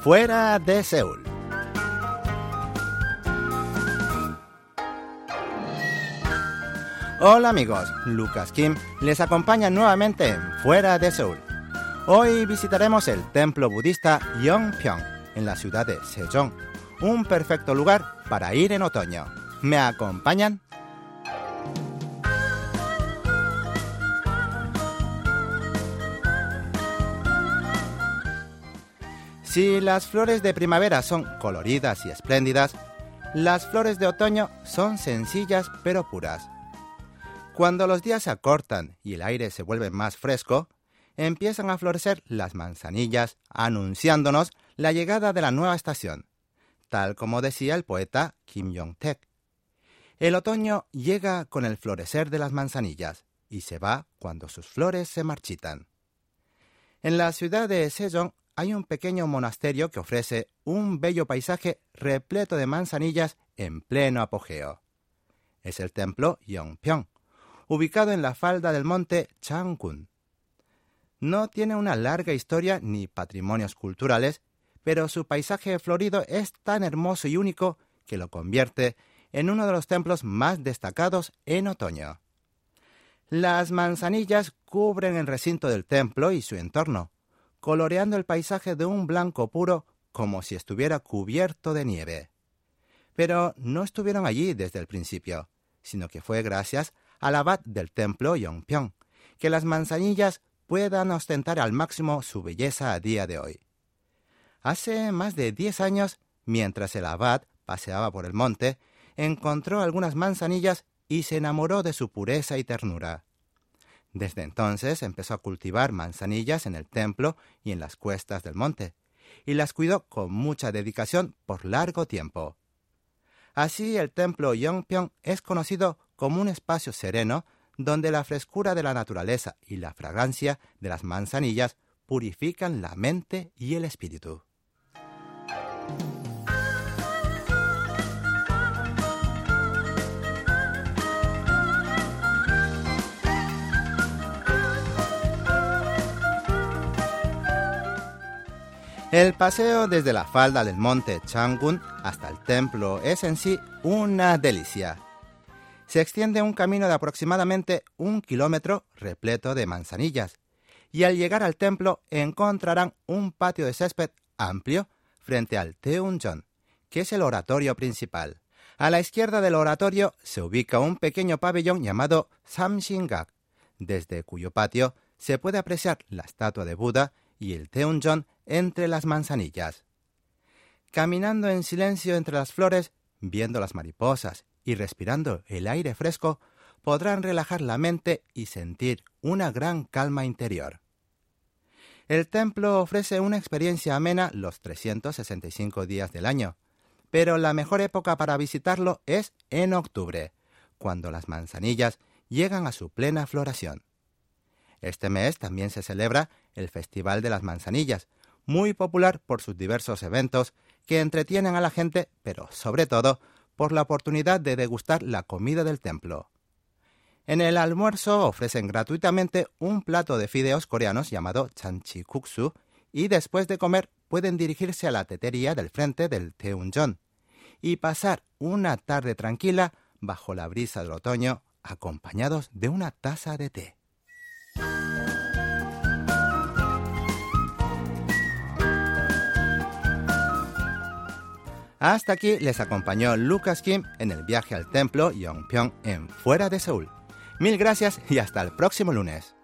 fuera de Seúl. Hola amigos, Lucas Kim les acompaña nuevamente en Fuera de Seúl. Hoy visitaremos el templo budista Yongpyong en la ciudad de Sejong, un perfecto lugar para ir en otoño. ¿Me acompañan? Si las flores de primavera son coloridas y espléndidas, las flores de otoño son sencillas pero puras. Cuando los días se acortan y el aire se vuelve más fresco, empiezan a florecer las manzanillas, anunciándonos la llegada de la nueva estación, tal como decía el poeta Kim Jong-taek. El otoño llega con el florecer de las manzanillas y se va cuando sus flores se marchitan. En la ciudad de Sejong hay un pequeño monasterio que ofrece un bello paisaje repleto de manzanillas en pleno apogeo. Es el templo Yongpyong, ubicado en la falda del monte Changgun. No tiene una larga historia ni patrimonios culturales, pero su paisaje florido es tan hermoso y único que lo convierte en uno de los templos más destacados en otoño. Las manzanillas cubren el recinto del templo y su entorno, coloreando el paisaje de un blanco puro como si estuviera cubierto de nieve. Pero no estuvieron allí desde el principio, sino que fue gracias al abad del templo Yongpyong, que las manzanillas puedan ostentar al máximo su belleza a día de hoy. Hace más de diez años, mientras el abad paseaba por el monte, encontró algunas manzanillas y se enamoró de su pureza y ternura. Desde entonces empezó a cultivar manzanillas en el templo y en las cuestas del monte, y las cuidó con mucha dedicación por largo tiempo. Así el templo Yongpyong es conocido como un espacio sereno donde la frescura de la naturaleza y la fragancia de las manzanillas purifican la mente y el espíritu. El paseo desde la falda del monte Changgun hasta el templo es en sí una delicia. Se extiende un camino de aproximadamente un kilómetro repleto de manzanillas, y al llegar al templo encontrarán un patio de césped amplio frente al Teunjon, que es el oratorio principal. A la izquierda del oratorio se ubica un pequeño pabellón llamado Samshingak, desde cuyo patio se puede apreciar la estatua de Buda y el Teunjon entre las manzanillas. Caminando en silencio entre las flores, viendo las mariposas y respirando el aire fresco, podrán relajar la mente y sentir una gran calma interior. El templo ofrece una experiencia amena los 365 días del año, pero la mejor época para visitarlo es en octubre, cuando las manzanillas llegan a su plena floración. Este mes también se celebra el Festival de las Manzanillas, muy popular por sus diversos eventos que entretienen a la gente, pero sobre todo por la oportunidad de degustar la comida del templo. En el almuerzo ofrecen gratuitamente un plato de fideos coreanos llamado chanchikuksu y después de comer pueden dirigirse a la tetería del frente del Teunjon y pasar una tarde tranquila bajo la brisa del otoño acompañados de una taza de té. Hasta aquí les acompañó Lucas Kim en el viaje al templo Yongpyong en Fuera de Seúl. Mil gracias y hasta el próximo lunes.